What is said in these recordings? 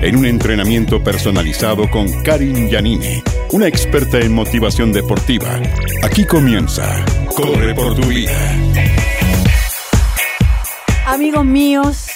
en un entrenamiento personalizado con Karin Yanine, una experta en motivación deportiva. Aquí comienza Corre por tu vida. Amigos míos,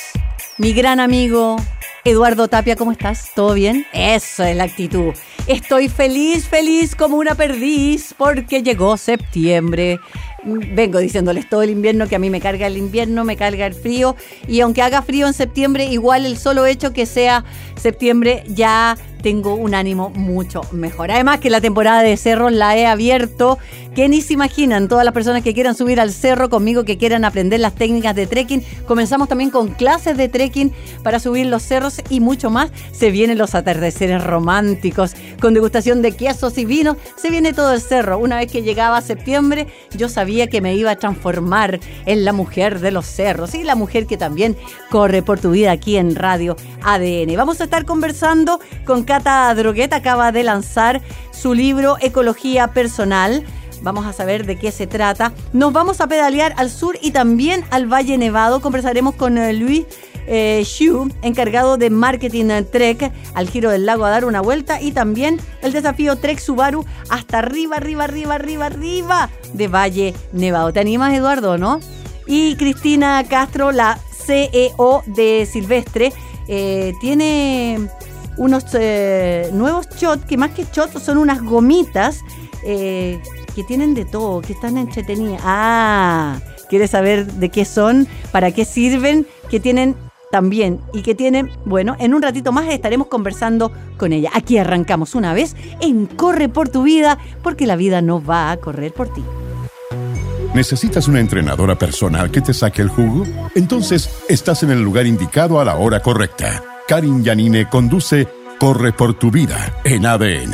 mi gran amigo Eduardo Tapia, ¿cómo estás? ¿Todo bien? Eso es la actitud. Estoy feliz, feliz como una perdiz porque llegó septiembre. Vengo diciéndoles todo el invierno que a mí me carga el invierno, me carga el frío. Y aunque haga frío en septiembre, igual el solo hecho que sea septiembre ya tengo un ánimo mucho mejor. Además que la temporada de cerros la he abierto, que ni se imaginan todas las personas que quieran subir al cerro conmigo, que quieran aprender las técnicas de trekking. Comenzamos también con clases de trekking para subir los cerros y mucho más. Se vienen los atardeceres románticos con degustación de quesos y vinos. Se viene todo el cerro. Una vez que llegaba septiembre, yo sabía que me iba a transformar en la mujer de los cerros y la mujer que también corre por tu vida aquí en Radio ADN. Vamos a estar conversando con Cata Droguet, acaba de lanzar su libro Ecología Personal. Vamos a saber de qué se trata. Nos vamos a pedalear al sur y también al Valle Nevado. Conversaremos con eh, Luis eh, encargado de marketing Trek, al giro del lago a dar una vuelta y también el desafío Trek Subaru hasta arriba, arriba, arriba, arriba, arriba de Valle Nevado. ¿Te animas, Eduardo, no? Y Cristina Castro, la CEO de Silvestre, eh, tiene unos eh, nuevos shots, que más que shots son unas gomitas eh, que tienen de todo, que están entretenidas. Ah, ¿quieres saber de qué son? ¿Para qué sirven? Que tienen también y que tiene, bueno, en un ratito más estaremos conversando con ella. Aquí arrancamos una vez en Corre por tu vida, porque la vida no va a correr por ti. ¿Necesitas una entrenadora personal que te saque el jugo? Entonces estás en el lugar indicado a la hora correcta. Karin Yanine conduce Corre por tu vida en ADN.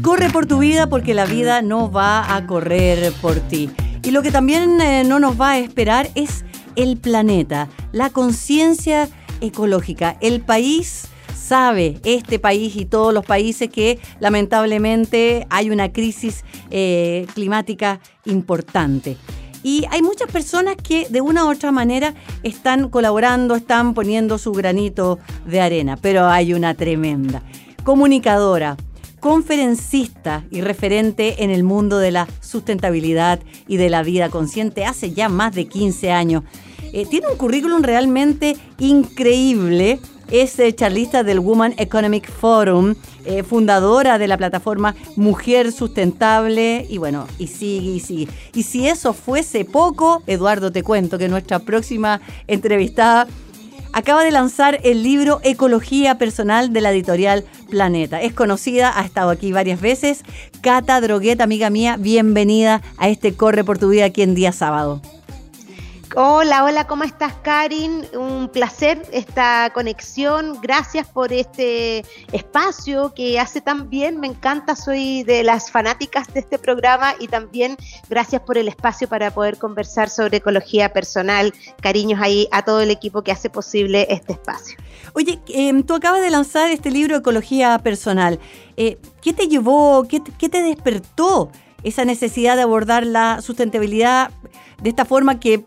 Corre por tu vida porque la vida no va a correr por ti. Y lo que también eh, no nos va a esperar es el planeta, la conciencia ecológica. El país sabe, este país y todos los países, que lamentablemente hay una crisis eh, climática importante. Y hay muchas personas que de una u otra manera están colaborando, están poniendo su granito de arena, pero hay una tremenda comunicadora, conferencista y referente en el mundo de la sustentabilidad y de la vida consciente hace ya más de 15 años. Eh, tiene un currículum realmente increíble. Es eh, charlista del Woman Economic Forum, eh, fundadora de la plataforma Mujer Sustentable, y bueno, y sigue, y sigue. Y si eso fuese poco, Eduardo, te cuento que nuestra próxima entrevistada acaba de lanzar el libro Ecología Personal de la editorial Planeta. Es conocida, ha estado aquí varias veces. Cata Droguet, amiga mía, bienvenida a este Corre por tu vida aquí en día sábado. Hola, hola, ¿cómo estás, Karin? Un placer esta conexión. Gracias por este espacio que hace tan bien. Me encanta, soy de las fanáticas de este programa y también gracias por el espacio para poder conversar sobre ecología personal. Cariños ahí a todo el equipo que hace posible este espacio. Oye, em, tú acabas de lanzar este libro Ecología Personal. Eh, ¿Qué te llevó, qué, qué te despertó esa necesidad de abordar la sustentabilidad de esta forma que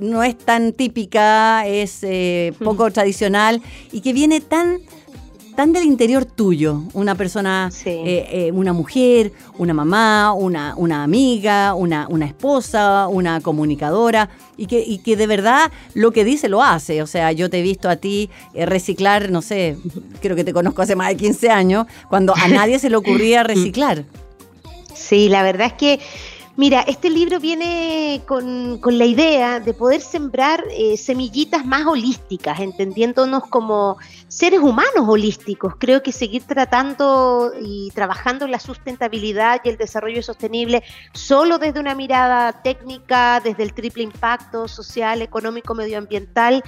no es tan típica, es eh, poco tradicional y que viene tan tan del interior tuyo, una persona, eh, eh, una mujer, una mamá, una, una amiga, una, una, esposa, una comunicadora, y que, y que de verdad lo que dice lo hace. O sea, yo te he visto a ti reciclar, no sé, creo que te conozco hace más de 15 años, cuando a nadie se le ocurría reciclar. Sí, la verdad es que Mira, este libro viene con, la idea de poder sembrar eh, semillitas más holísticas, entendiéndonos como seres humanos holísticos. Creo que seguir tratando y trabajando la sustentabilidad y el desarrollo sostenible solo desde una mirada técnica, desde el triple impacto social, económico, medioambiental,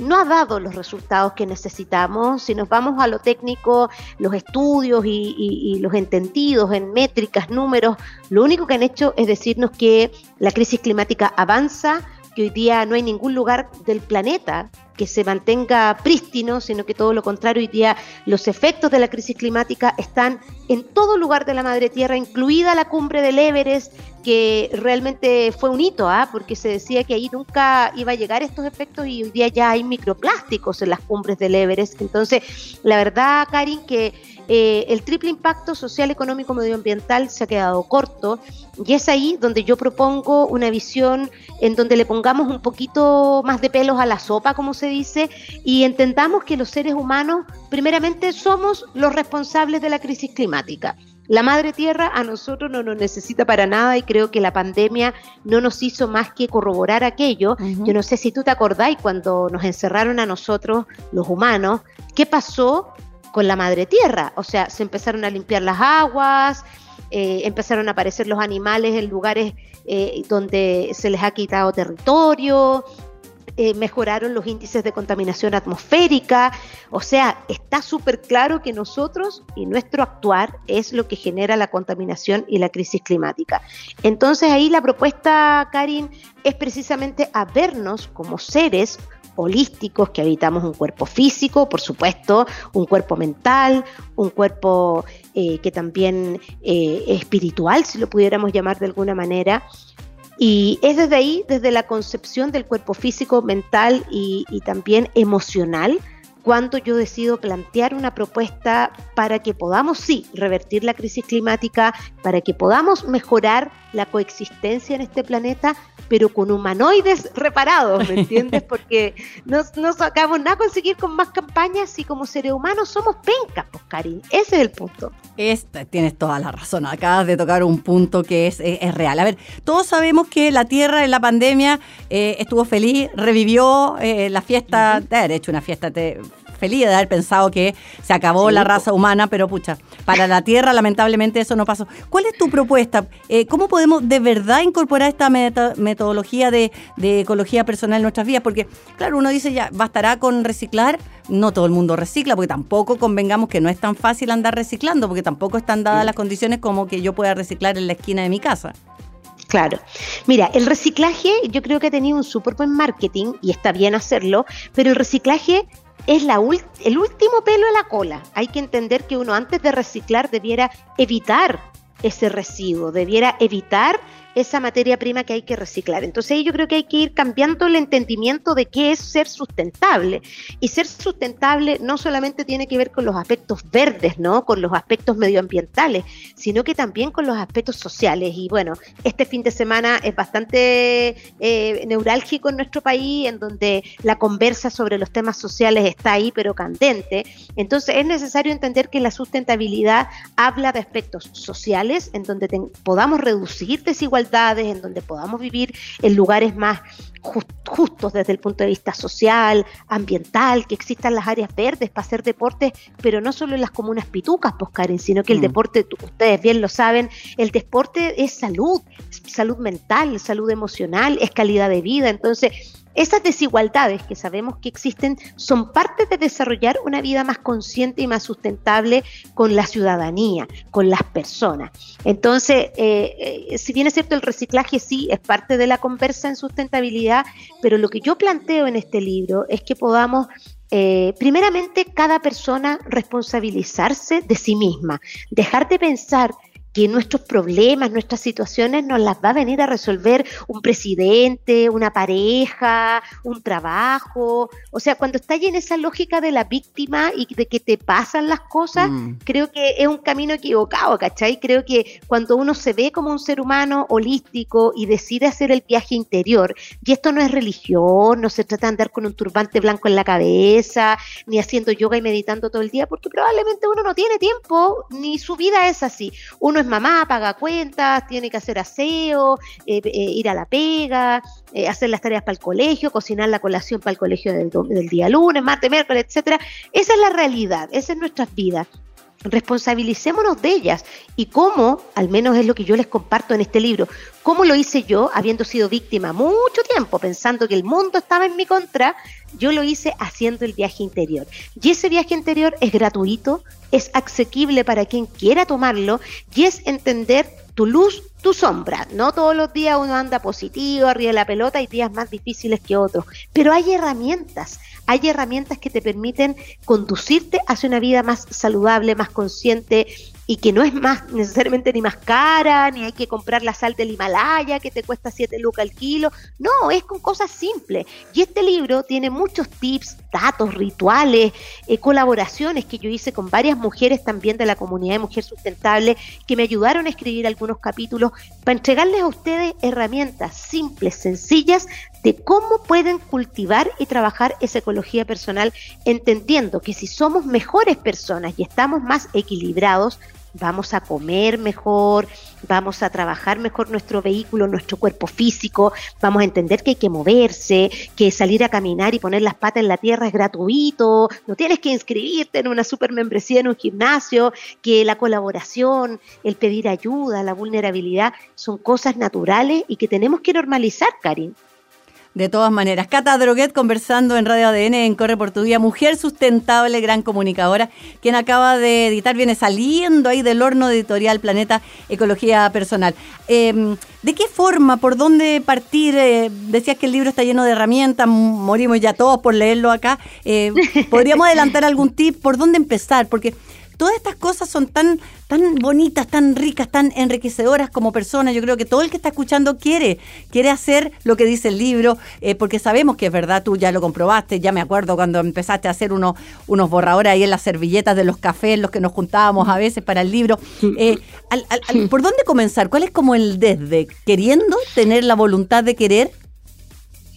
no ha dado los resultados que necesitamos. Si nos vamos a lo técnico, los estudios y, los entendidos en métricas, números, lo único que han hecho es decirnos que la crisis climática avanza, que hoy día no hay ningún lugar del planeta que se mantenga prístino, sino que todo lo contrario, hoy día los efectos de la crisis climática están en todo lugar de la madre tierra, incluida la cumbre del Everest, que realmente fue un hito, ¿ah? porque se decía que ahí nunca iba a llegar estos efectos y hoy día ya hay microplásticos en las cumbres del Everest. Entonces, la verdad, Karin, que eh, el triple impacto social, económico, medioambiental se ha quedado corto y es ahí donde yo propongo una visión en donde le pongamos un poquito más de pelos a la sopa, como se dice, y entendamos que los seres humanos primeramente somos los responsables de la crisis climática. La madre tierra a nosotros no nos necesita para nada y creo que la pandemia no nos hizo más que corroborar aquello. Yo no sé si tú te acordáis cuando nos encerraron a nosotros, los humanos, qué pasó con la madre tierra. O sea, se empezaron a limpiar las aguas, eh, empezaron a aparecer los animales en lugares eh, donde se les ha quitado territorio, eh, mejoraron los índices de contaminación atmosférica. O sea, está súper claro que nosotros y nuestro actuar es lo que genera la contaminación y la crisis climática. Entonces ahí la propuesta, Karin, es precisamente a vernos como seres holísticos, que habitamos un cuerpo físico, por supuesto, un cuerpo mental, un cuerpo eh, que también eh, espiritual, si lo pudiéramos llamar de alguna manera. Y es desde ahí, desde la concepción del cuerpo físico, mental y, también emocional, cuando yo decido plantear una propuesta para que podamos, sí, revertir la crisis climática, para que podamos mejorar la coexistencia en este planeta, pero con humanoides reparados, ¿me entiendes? Porque no, no sacamos nada conseguir con más campañas y como seres humanos somos pencas, pues, Karin. Ese es el punto. Esta, tienes toda la razón. Acabas de tocar un punto que es, es, real. A ver, todos sabemos que la Tierra en la pandemia eh, estuvo feliz, revivió eh, la fiesta, de haber hecho una fiesta feliz de haber pensado que se acabó la raza humana, pero pucha, para la Tierra lamentablemente eso no pasó. ¿Cuál es tu propuesta? Eh, ¿Cómo podemos de verdad incorporar esta metodología de, ecología personal en nuestras vidas? Porque, claro, uno dice ya, bastará con reciclar. No todo el mundo recicla, porque tampoco convengamos que no es tan fácil andar reciclando, porque tampoco están dadas las condiciones como que yo pueda reciclar en la esquina de mi casa. Claro. Mira, el reciclaje yo creo que ha tenido un súper buen marketing y está bien hacerlo, pero el reciclaje es la el último pelo en la cola. Hay que entender que uno antes de reciclar debiera evitar ese residuo, debiera evitar esa materia prima que hay que reciclar. Entonces yo creo que hay que ir cambiando el entendimiento de qué es ser sustentable. Y ser sustentable no solamente tiene que ver con los aspectos verdes, ¿no? Con los aspectos medioambientales, sino que también con los aspectos sociales. Y bueno, este fin de semana es bastante eh, neurálgico en nuestro país, en donde la conversa sobre los temas sociales está ahí, pero candente. Entonces es necesario entender que la sustentabilidad habla de aspectos sociales, en donde podamos reducir desigualdades en donde podamos vivir en lugares más justos desde el punto de vista social, ambiental, que existan las áreas verdes para hacer deporte, pero no solo en las comunas pitucas, pues Karen, sino que el mm. deporte, ustedes bien lo saben, el deporte es salud, salud mental, salud emocional, es calidad de vida. Entonces, esas desigualdades que sabemos que existen son parte de desarrollar una vida más consciente y más sustentable con la ciudadanía, con las personas. Entonces, eh, eh, si bien es cierto, el reciclaje sí es parte de la conversa en sustentabilidad, pero lo que yo planteo en este libro es que podamos eh, primeramente, cada persona responsabilizarse de sí misma, dejar de pensar que nuestros problemas, nuestras situaciones nos las va a venir a resolver un presidente, una pareja, un trabajo. O sea, cuando estás en esa lógica de la víctima y de que te pasan las cosas, mm. creo que es un camino equivocado, ¿cachai? Creo que cuando uno se ve como un ser humano holístico y decide hacer el viaje interior, y esto no es religión, no se trata de andar con un turbante blanco en la cabeza, ni haciendo yoga y meditando todo el día, porque probablemente uno no tiene tiempo, ni su vida es así. Uno es mamá, paga cuentas, tiene que hacer aseo, eh, eh, ir a la pega, eh, hacer las tareas para el colegio, cocinar la colación para el colegio del, día lunes, martes, miércoles, etcétera. Esa es la realidad, esa es nuestra vida. Responsabilicémonos de ellas. Y cómo, al menos es lo que yo les comparto en este libro, cómo lo hice yo, habiendo sido víctima mucho tiempo, pensando que el mundo estaba en mi contra, yo lo hice haciendo el viaje interior. Y ese viaje interior es gratuito, es asequible para quien quiera tomarlo y es entender tu luz, tu sombra. No todos los días uno anda positivo, arriba de la pelota, y días más difíciles que otros. Pero hay herramientas, hay herramientas que te permiten conducirte hacia una vida más saludable, más consciente, y que no es más necesariamente ni más cara, ni hay que comprar la sal del Himalaya que te cuesta 7 lucas al kilo. No, es con cosas simples. Y este libro tiene muchos tips, datos, rituales, eh, colaboraciones que yo hice con varias mujeres también de la comunidad de Mujer Sustentable que me ayudaron a escribir algunos capítulos para entregarles a ustedes herramientas simples, sencillas de cómo pueden cultivar y trabajar esa ecología personal, entendiendo que si somos mejores personas y estamos más equilibrados, vamos a comer mejor, vamos a trabajar mejor nuestro vehículo, nuestro cuerpo físico, vamos a entender que hay que moverse, que salir a caminar y poner las patas en la tierra es gratuito, no tienes que inscribirte en una super membresía en un gimnasio, que la colaboración, el pedir ayuda, la vulnerabilidad son cosas naturales y que tenemos que normalizar, Karin. De todas maneras, Cata Droguet conversando en Radio ADN en Corre por tu Día, mujer sustentable, gran comunicadora, quien acaba de editar, viene saliendo ahí del horno editorial Planeta Ecología Personal. Em, ¿De qué forma, por dónde partir? Eh, decías que el libro está lleno de herramientas, morimos ya todos por leerlo acá. Eh, ¿Podríamos adelantar algún tip? ¿Por dónde empezar? Porque todas estas cosas son tan, tan bonitas, tan ricas, tan enriquecedoras como personas. Yo creo que todo el que está escuchando quiere, quiere hacer lo que dice el libro, eh, porque sabemos que es verdad, tú ya lo comprobaste, ya me acuerdo cuando empezaste a hacer unos, unos borradores ahí en las servilletas de los cafés, los que nos juntábamos a veces para el libro. Eh, ¿Por dónde comenzar? ¿Cuál es como el desde? ¿Queriendo tener la voluntad de querer?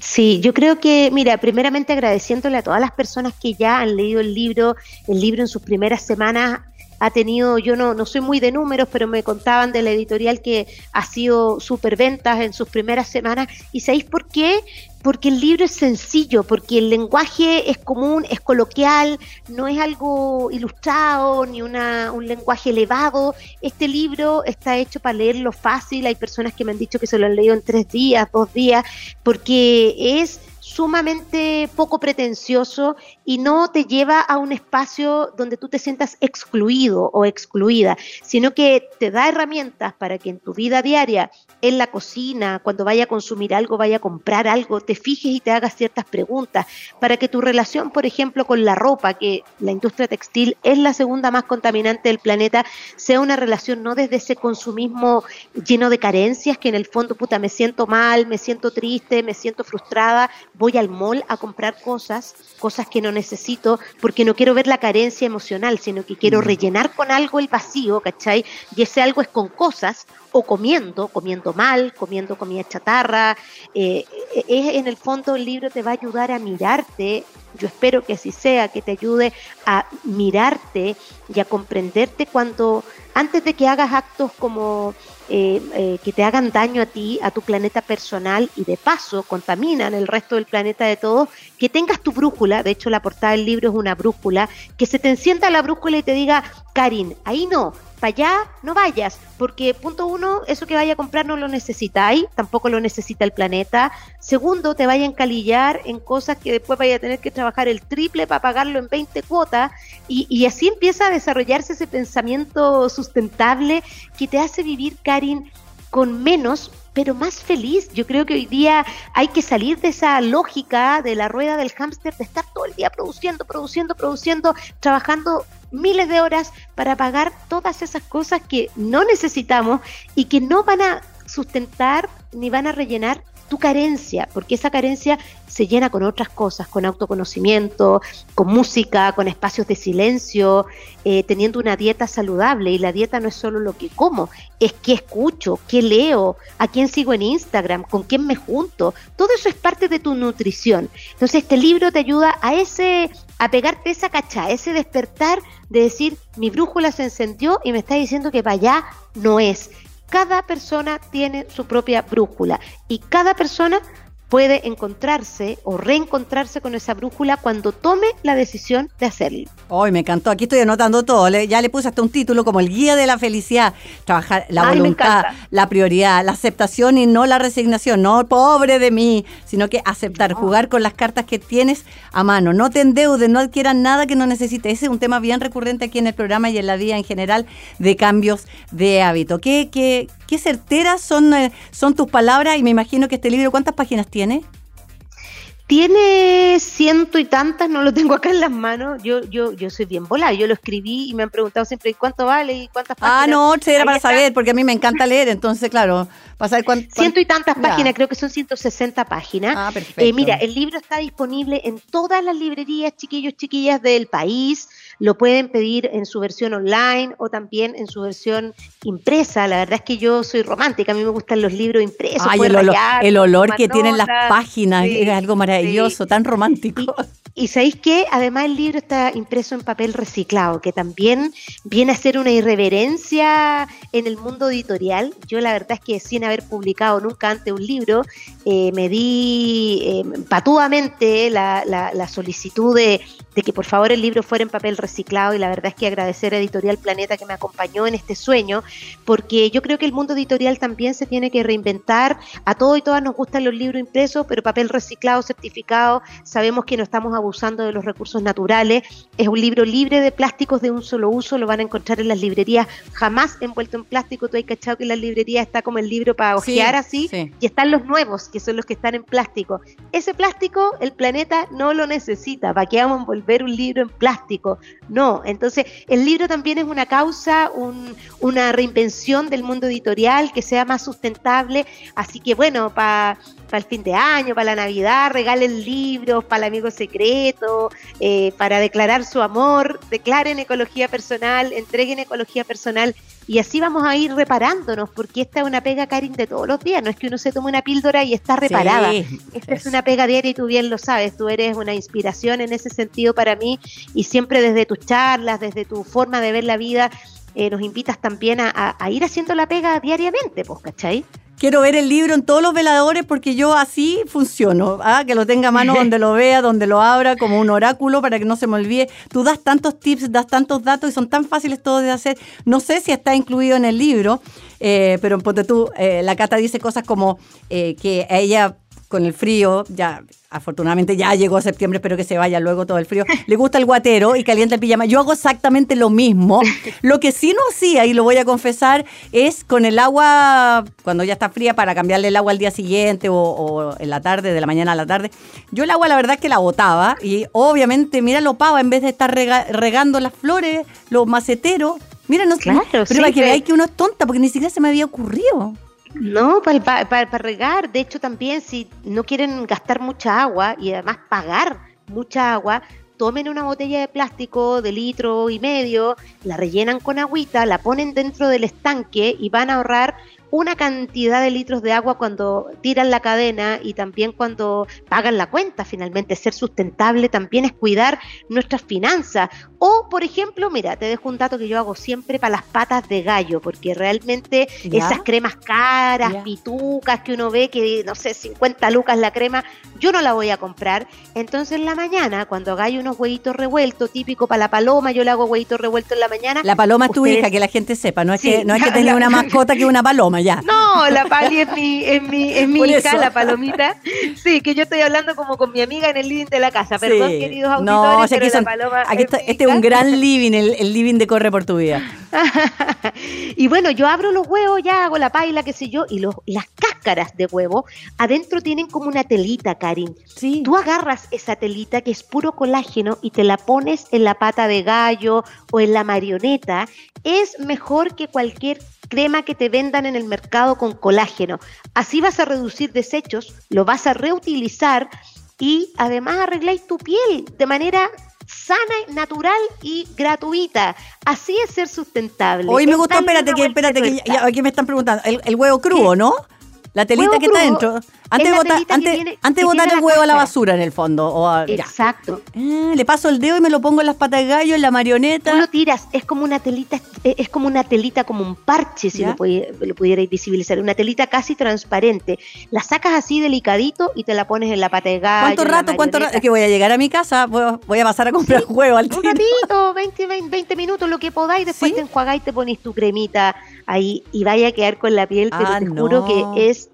Sí, yo creo que, mira, primeramente agradeciéndole a todas las personas que ya han leído el libro, el libro en sus primeras semanas ha tenido, yo no, no soy muy de números, pero me contaban de la editorial que ha sido super ventas en sus primeras semanas. ¿Y sabéis por qué? Porque el libro es sencillo, porque el lenguaje es común, es coloquial, no es algo ilustrado ni una, un lenguaje elevado. Este libro está hecho para leerlo fácil. Hay personas que me han dicho que se lo han leído en tres días, dos días, porque es sumamente poco pretencioso y no te lleva a un espacio donde tú te sientas excluido o excluida, sino que te da herramientas para que en tu vida diaria, en la cocina, cuando vaya a consumir algo, vaya a comprar algo, te fijes y te hagas ciertas preguntas, para que tu relación, por ejemplo, con la ropa, que la industria textil es la segunda más contaminante del planeta, sea una relación no desde ese consumismo lleno de carencias, que en el fondo, puta, me siento mal, me siento triste, me siento frustrada, voy al mall a comprar cosas, cosas que no necesito, porque no quiero ver la carencia emocional, sino que quiero mm. rellenar con algo el vacío, ¿cachai? Y ese algo es con cosas o comiendo, comiendo mal, comiendo comida chatarra. Eh, eh, es en el fondo el libro te va a ayudar a mirarte, yo espero que así sea, que te ayude a mirarte y a comprenderte cuando, antes de que hagas actos como eh, eh, que te hagan daño a ti, a tu planeta personal y de paso contaminan el resto del planeta de todos, que tengas tu brújula, de hecho la portada del libro es una brújula, que se te encienda la brújula y te diga, Karin, ahí no, para allá no vayas, porque punto uno, eso que vaya a comprar no lo necesitáis, tampoco lo necesita el planeta. Segundo, te vaya a encalillar en cosas que después vaya a tener que trabajar el triple para pagarlo en 20 cuotas y, y así empieza a desarrollarse ese pensamiento sustentable que te hace vivir, Karin, con menos pero más feliz. Yo creo que hoy día hay que salir de esa lógica de la rueda del hámster, de estar todo el día produciendo, produciendo, produciendo, trabajando miles de horas para pagar todas esas cosas que no necesitamos y que no van a sustentar ni van a rellenar tu carencia, porque esa carencia se llena con otras cosas, con autoconocimiento, con música, con espacios de silencio, eh, teniendo una dieta saludable. Y la dieta no es solo lo que como, es qué escucho, qué leo, a quién sigo en Instagram, con quién me junto. Todo eso es parte de tu nutrición. Entonces este libro te ayuda a ese a pegarte esa cacha, ese despertar de decir, mi brújula se encendió y me está diciendo que para allá no es. Cada persona tiene su propia brújula y cada persona puede encontrarse o reencontrarse con esa brújula cuando tome la decisión de hacerlo. Hoy me encantó, aquí estoy anotando todo, ya le puse hasta un título como el guía de la felicidad, trabajar la voluntad, la prioridad, la aceptación y no la resignación, no pobre de mí, sino que aceptar, jugar con las cartas que tienes a mano, no te endeudes, no adquieras nada que no necesites, ese es un tema bien recurrente aquí en el programa y en la vida en general de cambios de hábito. ¿Qué, qué, qué certeras son, eh, son tus palabras y me imagino que este libro, ¿cuántas páginas tiene? Tiene ciento y tantas, no lo tengo acá en las manos. Yo, yo, yo soy bien volada. Yo lo escribí y me han preguntado siempre cuánto vale y cuántas ah, páginas. Ah, no, era para saber, porque a mí me encanta leer, entonces, claro, para saber cuánto. Ciento y tantas páginas, creo que son 160 páginas. Ah, perfecto. Eh, mira, el libro está disponible en todas las librerías, chiquillos, chiquillas del país. Lo pueden pedir en su versión online o también en su versión impresa. La verdad es que yo soy romántica, a mí me gustan los libros impresos. Ay, el, olor, el olor que tienen las páginas es algo maravilloso, tan romántico. Y, sabéis que además el libro está impreso en papel reciclado, que también viene a ser una irreverencia en el mundo editorial. Yo la verdad es que sin haber publicado nunca antes un libro, eh, me di eh, patudamente la, la solicitud de, de que por favor el libro fuera en papel reciclado y la verdad es que agradecer a Editorial Planeta que me acompañó en este sueño, porque yo creo que el mundo editorial también se tiene que reinventar. A todos y todas nos gustan los libros impresos, pero papel reciclado, certificado, sabemos que no estamos abusando de los recursos naturales. Es un libro libre de plásticos de un solo uso, lo van a encontrar en las librerías, jamás envuelto en plástico. Tú hay cachado que en las librerías está como el libro para ojear así, y están los nuevos, que son los que están en plástico. Ese plástico el planeta no lo necesita, ¿para qué vamos a envolver un libro en plástico? No, entonces el libro también es una causa, una reinvención del mundo editorial que sea más sustentable, así que bueno, para el fin de año, para la Navidad, regalen libros para el amigo secreto, eh, para declarar su amor, declaren ecología personal, entreguen ecología personal y así vamos a ir reparándonos, porque esta es una pega, Karin, de todos los días. No es que uno se tome una píldora y está reparada. esta es. una pega diaria y tú bien lo sabes. Tú eres una inspiración en ese sentido para mí y siempre desde tus charlas, desde tu forma de ver la vida, eh, nos invitas también a, a, ir haciendo la pega diariamente, pues, ¿cachai? Quiero ver el libro en todos los veladores porque yo así funciono, ¿ah? que lo tenga a mano donde lo vea, donde lo abra, como un oráculo para que no se me olvide. Tú das tantos tips, das tantos datos y son tan fáciles todos de hacer. No sé si está incluido en el libro, eh, pero ponte tú, eh, la Cata dice cosas como eh, que ella con el frío, ya afortunadamente ya llegó septiembre, espero que se vaya luego todo el frío, le gusta el guatero y calienta el pijama. Yo hago exactamente lo mismo. Lo que sí no hacía, y lo voy a confesar, es con el agua, cuando ya está fría, para cambiarle el agua al día siguiente o, en la tarde, de la mañana a la tarde. Yo el agua la verdad es que la botaba y obviamente, mira lo pava, en vez de estar regando las flores, los maceteros. Mira, no claro, pero para que veáis que uno es tonta, porque ni siquiera se me había ocurrido. No, para, para, regar. De hecho, también si no quieren gastar mucha agua y además pagar mucha agua, tomen una botella de plástico de litro y medio, la rellenan con agüita, la ponen dentro del estanque y van a ahorrar una cantidad de litros de agua cuando tiran la cadena y también cuando pagan la cuenta. Finalmente, ser sustentable también es cuidar nuestras finanzas. O, por ejemplo, mira, te dejo un dato que yo hago siempre para las patas de gallo, porque realmente esas cremas caras, pitucas que uno ve que, no sé, 50 lucas la crema, yo no la voy a comprar. Entonces, en la mañana, cuando hagáis unos huevitos revueltos, típico para la paloma, yo le hago huevitos revueltos en la mañana. La paloma es tu hija, que la gente sepa, no es que, no es que tenga una mascota que una paloma. No, la Pali es mi, es mi, es mi hija, la palomita. Sí, que yo estoy hablando como con mi amiga en el living de la casa. Perdón, queridos auditores, no, pero la paloma Este es un gran living, el, living de Corre por tu vida. y bueno, yo abro los huevos, ya hago la paila, qué sé yo, y los, las cáscaras de huevo adentro tienen como una telita, Karin. Sí. Tú agarras esa telita que es puro colágeno y te la pones en la pata de gallo o en la marioneta. Es mejor que cualquier crema que te vendan en el mercado con colágeno. Así vas a reducir desechos, lo vas a reutilizar y además arregláis tu piel de manera sana, natural y gratuita. Así es ser sustentable. Hoy me gustó, espérate, que, espérate, que aquí me están preguntando, el, huevo crudo, ¿no? La telita que está dentro. Antes, es de botar, antes, antes botar el huevo a la basura, en el fondo. o a-. Exacto. Ah, le paso el dedo y me lo pongo en las patas de gallo, en la marioneta. Tú lo tiras, es como una telita, eh, es como una telita, como un parche, si lo, lo pudierais visibilizar, una telita casi transparente. La sacas así delicadito y te la pones en la pata de gallo. ¿Cuánto rato? ¿Cuánto rato? Es que voy a llegar a mi casa, voy a, voy a pasar a comprar huevo al Un tiro. ratito, 20, 20, 20 minutos, lo que podáis, después ¿Sí? te enjuagáis y te pones tu cremita ahí y vaya a quedar con la piel, pero Ah, te no. juro que es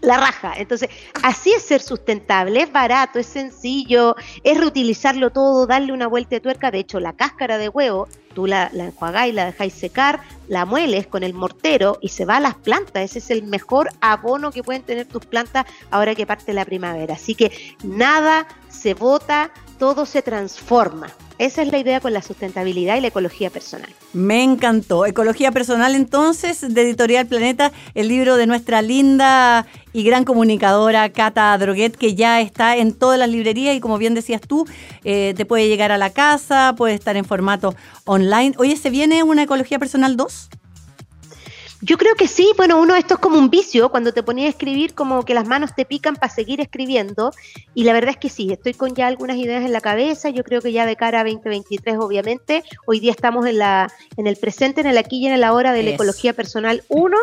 la raja. Entonces, así es ser sustentable, es barato, es sencillo, es reutilizarlo todo, darle una vuelta de tuerca. De hecho, la cáscara de huevo, tú la, la enjuagáis, la dejáis secar, la mueles con el mortero y se va a las plantas. Ese es el mejor abono que pueden tener tus plantas ahora que parte la primavera. Así que nada se bota, todo se transforma. Esa es la idea con la sustentabilidad y la ecología personal. Me encantó. Ecología personal, entonces, de Editorial Planeta, el libro de nuestra linda y gran comunicadora Cata Droguet, que ya está en todas las librerías y como bien decías tú, eh, te puede llegar a la casa, puede estar en formato online. Oye, ¿se viene una Ecología Personal 2? Yo creo que sí, bueno, uno esto es como un vicio, cuando te ponías a escribir como que las manos te pican para seguir escribiendo y la verdad es que sí, estoy con ya algunas ideas en la cabeza, yo creo que ya de cara a 2023 obviamente, hoy día estamos en la en el presente, en el aquí y en el ahora de la ecología personal 1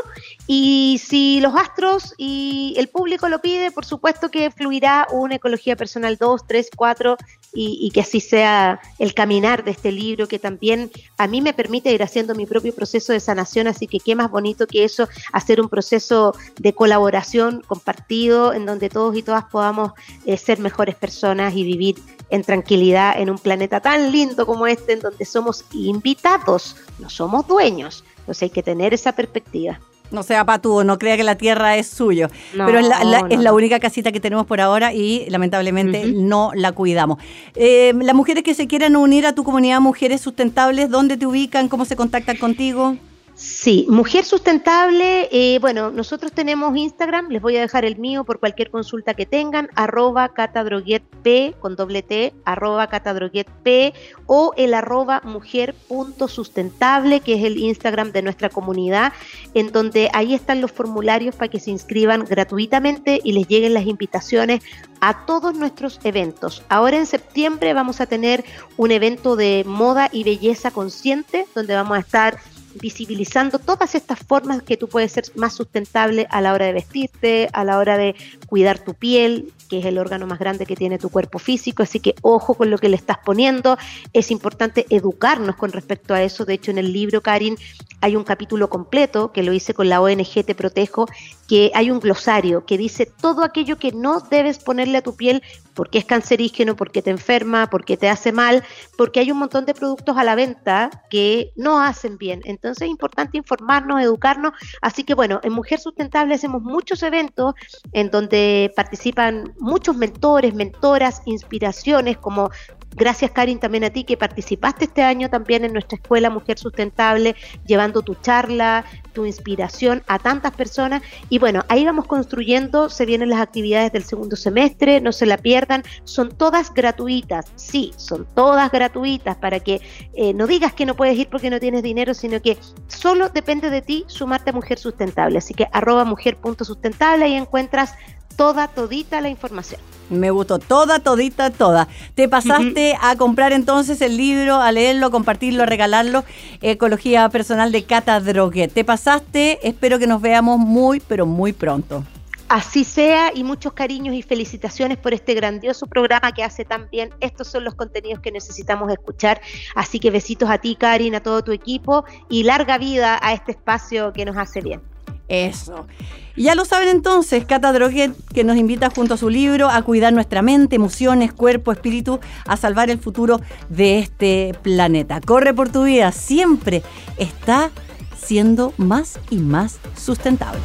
y si los astros y el público lo pide, por supuesto que fluirá una ecología personal 2, 3, 4 y, que así sea el caminar de este libro que también a mí me permite ir haciendo mi propio proceso de sanación, así que qué más bonito que eso, hacer un proceso de colaboración compartido en donde todos y todas podamos eh, ser mejores personas y vivir en tranquilidad en un planeta tan lindo como este, en donde somos invitados, no somos dueños. Entonces hay que tener esa perspectiva. No sea patudo, no crea que la tierra es suyo. No, Pero es la, la- no, es la no. única casita que tenemos por ahora y lamentablemente no la cuidamos. Eh, las mujeres que se quieran unir a tu comunidad Mujeres Sustentables, ¿dónde te ubican? ¿Cómo se contactan contigo? Sí, Mujer Sustentable, eh, bueno, nosotros tenemos Instagram, les voy a dejar el mío por cualquier consulta que tengan, arroba catadroguetp con doble T, arroba catadroguetp o el arroba mujer.sustentable, que es el Instagram de nuestra comunidad, en donde ahí están los formularios para que se inscriban gratuitamente y les lleguen las invitaciones a todos nuestros eventos. Ahora en septiembre vamos a tener un evento de moda y belleza consciente, donde vamos a estar visibilizando todas estas formas que tú puedes ser más sustentable a la hora de vestirte, a la hora de cuidar tu piel, que es el órgano más grande que tiene tu cuerpo físico, así que ojo con lo que le estás poniendo, es importante educarnos con respecto a eso, de hecho en el libro, Karin, hay un capítulo completo que lo hice con la ONG Te Protejo, que hay un glosario que dice todo aquello que no debes ponerle a tu piel porque es cancerígeno, porque te enferma, porque te hace mal, porque hay un montón de productos a la venta que no hacen bien. Entonces es importante informarnos, educarnos. Así que bueno, en Mujer Sustentable hacemos muchos eventos en donde participan muchos mentores, mentoras, inspiraciones, como gracias Karin también a ti que participaste este año también en nuestra escuela Mujer Sustentable, llevando tu charla, tu inspiración a tantas personas. Y bueno, ahí vamos construyendo, se vienen las actividades del segundo semestre, no se la pierdan, son todas gratuitas, sí, son todas gratuitas para que eh, no digas que no puedes ir porque no tienes dinero, sino que solo depende de ti sumarte a Mujer Sustentable. Así que arroba mujer.sustentable y encuentras toda, todita la información. Me gustó toda, todita, toda. Te pasaste a comprar entonces el libro, a leerlo, a compartirlo, a regalarlo. Ecología Personal de Cata Droguet. Te pasaste, espero que nos veamos muy, pero muy pronto. Así sea y muchos cariños y felicitaciones por este grandioso programa que hace tan bien. Estos son los contenidos que necesitamos escuchar. Así que besitos a ti, Karin, a todo tu equipo y larga vida a este espacio que nos hace bien. Eso. Y ya lo saben entonces, Cata Droguet, que nos invita junto a su libro a cuidar nuestra mente, emociones, cuerpo, espíritu, a salvar el futuro de este planeta. Corre por tu vida, siempre está siendo más y más sustentable.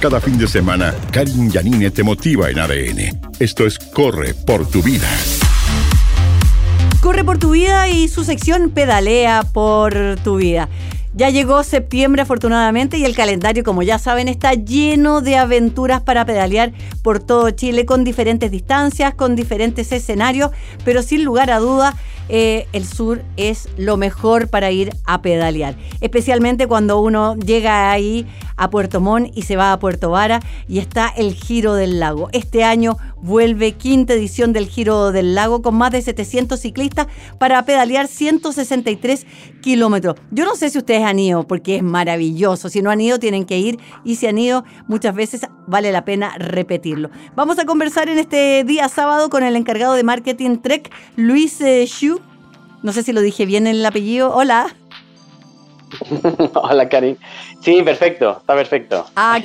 Cada fin de semana, Karin Yanine te motiva en ADN. Esto es Corre por tu vida. Corre por tu vida y su sección Pedalea por tu vida. Ya llegó septiembre afortunadamente y el calendario, como ya saben, está lleno de aventuras para pedalear por todo Chile con diferentes distancias, con diferentes escenarios, pero sin lugar a duda eh, el sur es lo mejor para ir a pedalear, especialmente cuando uno llega ahí a Puerto Montt y se va a Puerto Vara y está el Giro del Lago. Este año vuelve quinta edición del Giro del Lago con más de 700 ciclistas para pedalear 163 kilómetros. Yo no sé si ustedes han ido porque es maravilloso. Si no han ido tienen que ir y si han ido muchas veces vale la pena repetirlo. Vamos a conversar en este día sábado con el encargado de marketing Trek, Luis eh, Xu. No sé si lo dije bien el apellido. Hola. Hola, Karin. Sí, perfecto, está perfecto. Ah,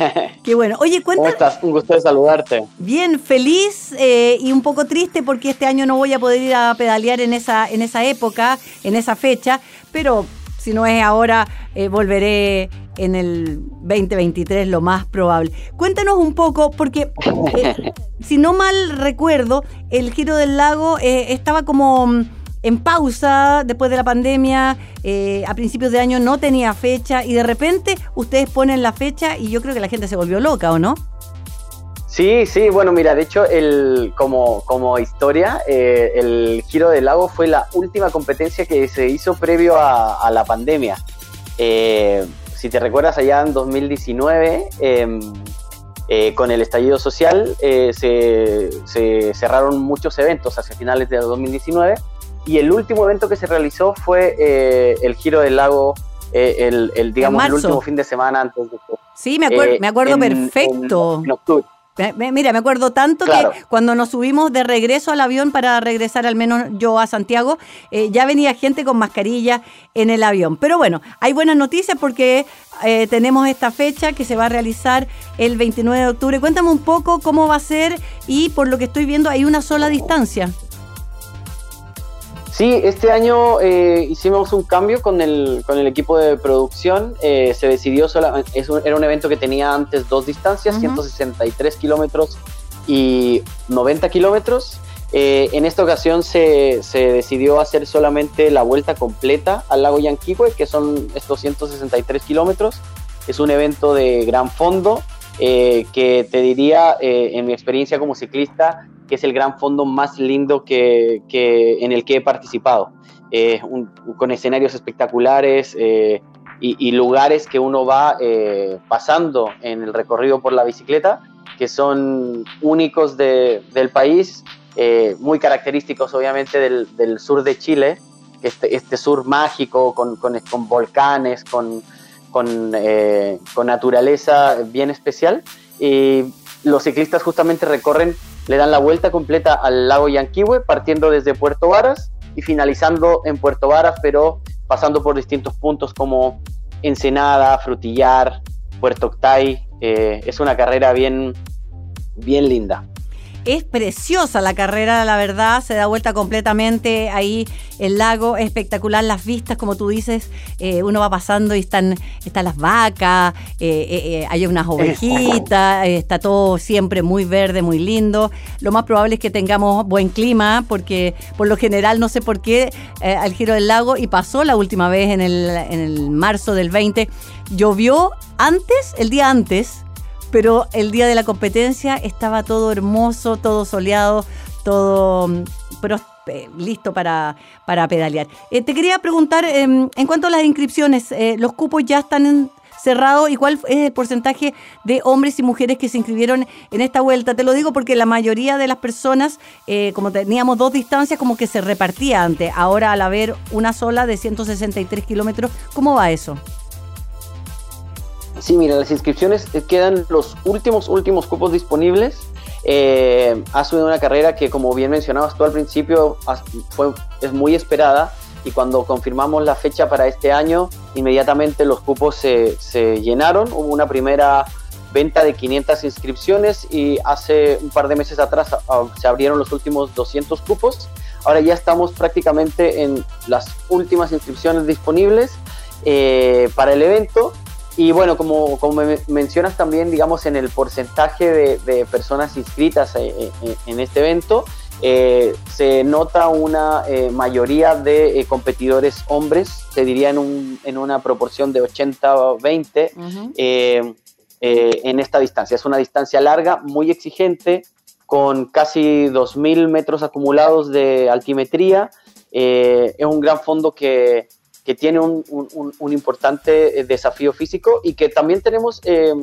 qué bueno. Oye, cuéntame. ¿Cómo estás? Un gusto de saludarte. Bien, feliz eh, y un poco triste porque este año no voy a poder ir a pedalear en esa, en esa época, en esa fecha, pero si no es ahora, eh, volveré en el 2023, lo más probable. Cuéntanos un poco, porque eh, si no mal recuerdo, el Giro del Lago estaba como mm, en pausa después de la pandemia, eh, a principios de año no tenía fecha y de repente ustedes ponen la fecha y yo creo que la gente se volvió loca, ¿o no? Sí, sí, bueno, mira, de hecho, el, como, como historia, eh, el Giro del Lago fue la última competencia que se hizo previo a, la pandemia. Eh, si te recuerdas, allá en 2019, em, con el estallido social, se, se, cerraron muchos eventos hacia finales de 2019 y el último evento que se realizó fue eh, el Giro del Lago, eh, el, digamos, el último fin de semana antes de... Sí, me, acuerdo, me acuerdo perfecto. En, octubre. Mira, me acuerdo tanto que cuando nos subimos de regreso al avión para regresar al menos yo a Santiago, eh, ya venía gente con mascarilla en el avión. Pero bueno, hay buenas noticias porque tenemos esta fecha que se va a realizar el 29 de octubre. Cuéntame un poco cómo va a ser y por lo que estoy viendo hay una sola distancia. Sí, este año eh, hicimos un cambio con el, con el equipo de producción. Eh, se decidió solamente, era un evento que tenía antes dos distancias, 163 kilómetros y 90 kilómetros. Eh, en esta ocasión se, se, decidió hacer solamente la vuelta completa al lago Yanquihue, que son estos 163 kilómetros. Es un evento de gran fondo que te diría, en mi experiencia como ciclista, que es el gran fondo más lindo que, en el que he participado, eh, con escenarios espectaculares eh, y, lugares que uno va eh, pasando en el recorrido por la bicicleta, que son únicos del país, muy característicos obviamente del, sur de Chile, este, este sur mágico con, con, volcanes, con, con, con naturaleza bien especial. Y los ciclistas justamente recorren le dan la vuelta completa al lago Yanquihue, partiendo desde Puerto Varas y finalizando en Puerto Varas, pero pasando por distintos puntos como Ensenada, Frutillar, Puerto Octay. Eh, es una carrera bien, bien linda. Es preciosa la carrera, la verdad, se da vuelta completamente ahí el lago, espectacular las vistas, como tú dices, eh, uno va pasando y están, están las vacas, eh, eh, hay unas ovejitas, está todo siempre muy verde, muy lindo. Lo más probable es que tengamos buen clima, porque por lo general no sé por qué al giro del lago, y pasó la última vez en el, en el marzo del 20, llovió antes, el día antes, pero el día de la competencia estaba todo hermoso, todo soleado, todo eh, listo para, para pedalear. Eh, te quería preguntar, em, en cuanto a las inscripciones, eh, ¿los cupos ya están cerrados y cuál es el porcentaje de hombres y mujeres que se inscribieron en esta vuelta? Te lo digo porque la mayoría de las personas, como teníamos dos distancias, como que se repartía antes. Ahora al haber una sola de 163 kilómetros, ¿cómo va eso? Sí, mira, las inscripciones eh, quedan los últimos, últimos cupos disponibles. Eh, ha subido una carrera que, como bien mencionabas tú al principio, fue, es muy esperada y cuando confirmamos la fecha para este año, inmediatamente los cupos se, se llenaron. Hubo una primera venta de 500 inscripciones y hace un par de meses atrás se abrieron los últimos 200 cupos. Ahora ya estamos prácticamente en las últimas inscripciones disponibles eh, para el evento y bueno, como, como mencionas también, digamos, en el porcentaje de, personas inscritas eh, eh, eh, en, este evento, se nota una mayoría de competidores hombres, se diría en, un, en una proporción de 80-20 en esta distancia. Es una distancia larga, muy exigente, con casi 2.000 metros acumulados de altimetría. es un gran fondo que, que tiene un, un, importante eh, desafío físico y que también tenemos eh,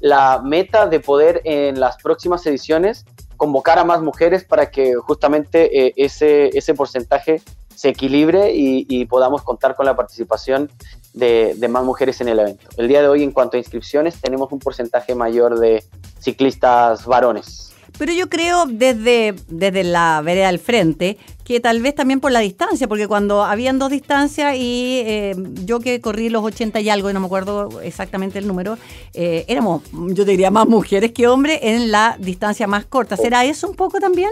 la meta de poder en las próximas ediciones convocar a más mujeres para que justamente eh, ese, ese porcentaje se equilibre y, podamos contar con la participación de, de, más mujeres en el evento. El día de hoy, en cuanto a inscripciones, tenemos un porcentaje mayor de ciclistas varones. Pero yo creo desde, desde la vereda del frente que tal vez también por la distancia, porque cuando habían dos distancias y eh, yo que corrí los 80 y algo, y no me acuerdo exactamente el número, eh, éramos, yo diría, más mujeres que hombres en la distancia más corta. ¿Será eso un poco también?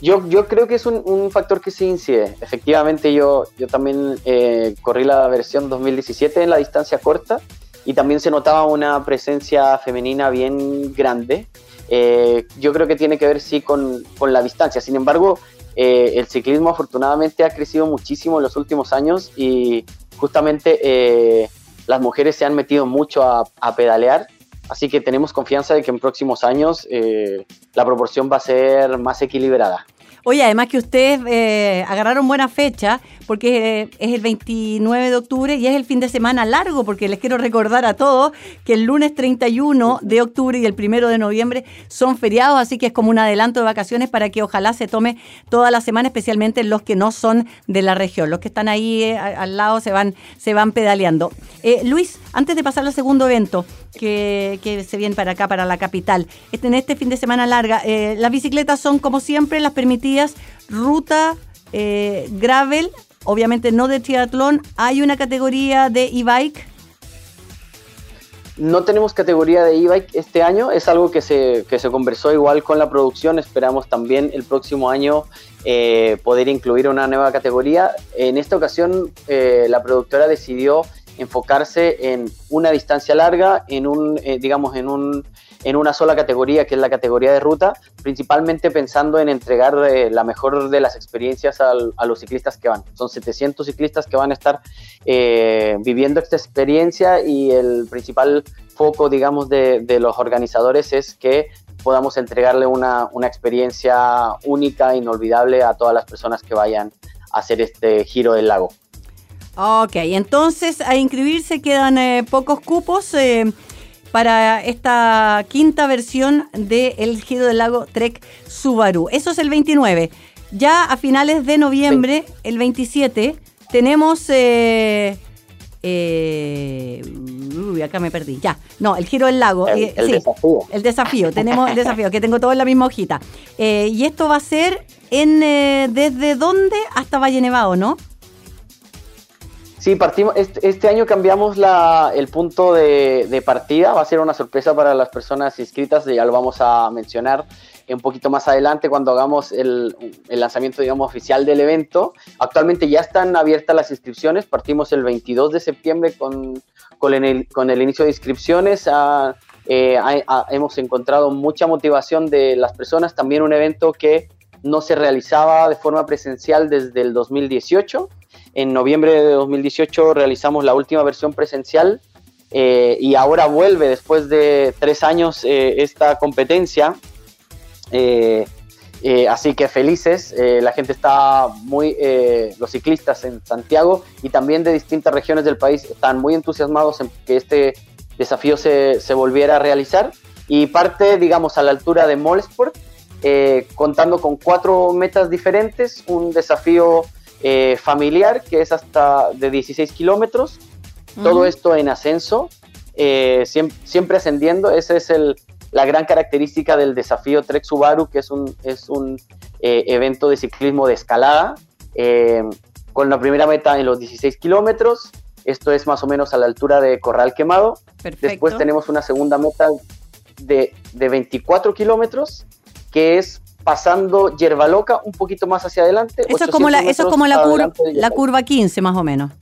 Yo, yo creo que es un, factor que sí incide. Efectivamente, yo, yo también eh, corrí la versión 2017 en la distancia corta y también se notaba una presencia femenina bien grande. Eh, yo creo que tiene que ver sí con, con la distancia. Sin embargo, eh, el ciclismo afortunadamente ha crecido muchísimo en los últimos años y justamente eh, las mujeres se han metido mucho a, a, pedalear. Así que tenemos confianza de que en próximos años la proporción va a ser más equilibrada. Oye, además que ustedes eh, agarraron buena fecha porque eh, es el 29 de octubre y es el fin de semana largo porque les quiero recordar a todos que el lunes 31 de octubre y el 1 de noviembre son feriados, así que es como un adelanto de vacaciones para que ojalá se tome toda la semana, especialmente los que no son de la región, los que están ahí eh, al lado se van, se van pedaleando. Luis, antes de pasar al segundo evento, que, se viene para acá, para la capital. En este fin de semana larga, las bicicletas son como siempre las permitidas ruta eh, gravel, obviamente no de triatlón. ¿Hay una categoría de e-bike? No tenemos categoría de e-bike este año, es algo que se, que se conversó igual con la producción, esperamos también el próximo año eh, poder incluir una nueva categoría. En esta ocasión eh, la productora decidió enfocarse en una distancia larga, en un, digamos, en un en una sola categoría, que es la categoría de ruta, principalmente pensando en entregar eh, la mejor de las experiencias a los ciclistas que van. Son 700 ciclistas que van a estar eh, viviendo esta experiencia y el principal foco, digamos, de, los organizadores es que podamos entregarle una, experiencia única, inolvidable a todas las personas que vayan a hacer este giro del lago. Ok, entonces a inscribirse quedan eh, pocos cupos para esta quinta versión de El Giro del Lago Trek Subaru. Eso es el 29. Ya a finales de noviembre, el 27, tenemos... Eh, eh, uy, acá me perdí. Ya, no, el Giro del Lago. El, eh, desafío. El desafío, tenemos el desafío, que tengo todo en la misma hojita. y esto va a ser en desde dónde hasta Valle Nevado, ¿no? Sí, partimos, este, año cambiamos la, el punto de, partida, va a ser una sorpresa para las personas inscritas, ya lo vamos a mencionar un poquito más adelante cuando hagamos el, lanzamiento, digamos, oficial del evento. Actualmente ya están abiertas las inscripciones, partimos el 22 de septiembre con, con, el, con el inicio de inscripciones. Ah, eh, hemos encontrado mucha motivación de las personas, también un evento que no se realizaba de forma presencial desde el 2018 en noviembre de 2018 realizamos la última versión presencial eh, y ahora vuelve después de tres años eh, esta competencia. Eh, así que felices, la gente está muy, los ciclistas en Santiago y también de distintas regiones del país están muy entusiasmados en que este desafío se, se volviera a realizar y parte, digamos, a la altura de Molesport, contando con cuatro metas diferentes, un desafío eh, familiar, que es hasta de 16 kilómetros. Todo esto en ascenso, eh, siempre, ascendiendo. Esa es el, la gran característica del desafío Trek Subaru, que es un, es un eh, evento de ciclismo de escalada, con la primera meta en los 16 kilómetros. Esto es más o menos a la altura de Corral Quemado. Después tenemos una segunda meta de, de 24 kilómetros, que es pasando Yerba Loca un poquito más hacia adelante. Eso es como la, eso es como la, curva, la curva 15 más o menos.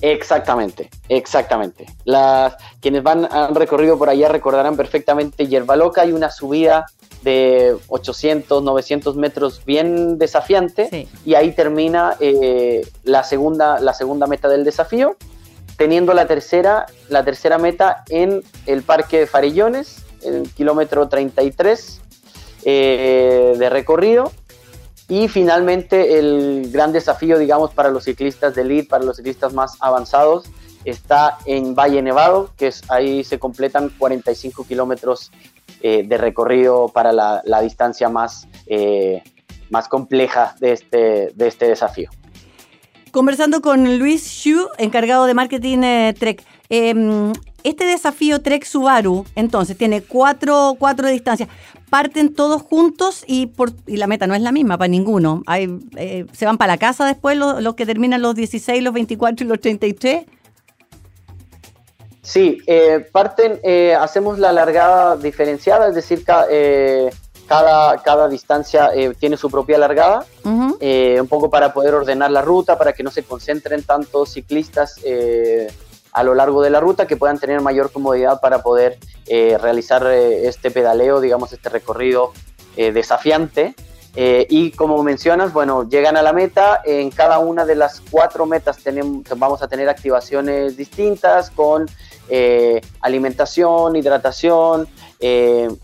Exactamente, exactamente. Las, quienes van, han recorrido por allá recordarán perfectamente Yerba Loca, hay una subida de 800, 900 metros bien desafiante y ahí termina eh, la, segunda, la segunda meta del desafío, teniendo la tercera, la tercera meta en el Parque de Farillones, el kilómetro 33 eh, de recorrido y finalmente el gran desafío, digamos, para los ciclistas de elite, para los ciclistas más avanzados, está en Valle Nevado, que es ahí se completan 45 kilómetros eh, de recorrido para la, distancia más, eh, más compleja de este, de este desafío. Conversando con Luis Xu, encargado de marketing Trek. Este desafío Trek Subaru, entonces, tiene cuatro, cuatro distancias. ¿Parten todos juntos y, por, y la meta no es la misma para ninguno? Hay, eh, ¿Se van para la casa después los, que terminan los 16, los 24 y los 33? Sí, eh, parten, eh, hacemos la largada diferenciada, es decir, cada, cada distancia tiene su propia largada, un poco para poder ordenar la ruta, para que no se concentren tantos ciclistas a lo largo de la ruta, que puedan tener mayor comodidad para poder eh, realizar eh, este pedaleo, digamos, este recorrido eh, desafiante. y como mencionas, bueno, llegan a la meta, en cada una de las cuatro metas tenemos, vamos a tener activaciones distintas con alimentación, hidratación,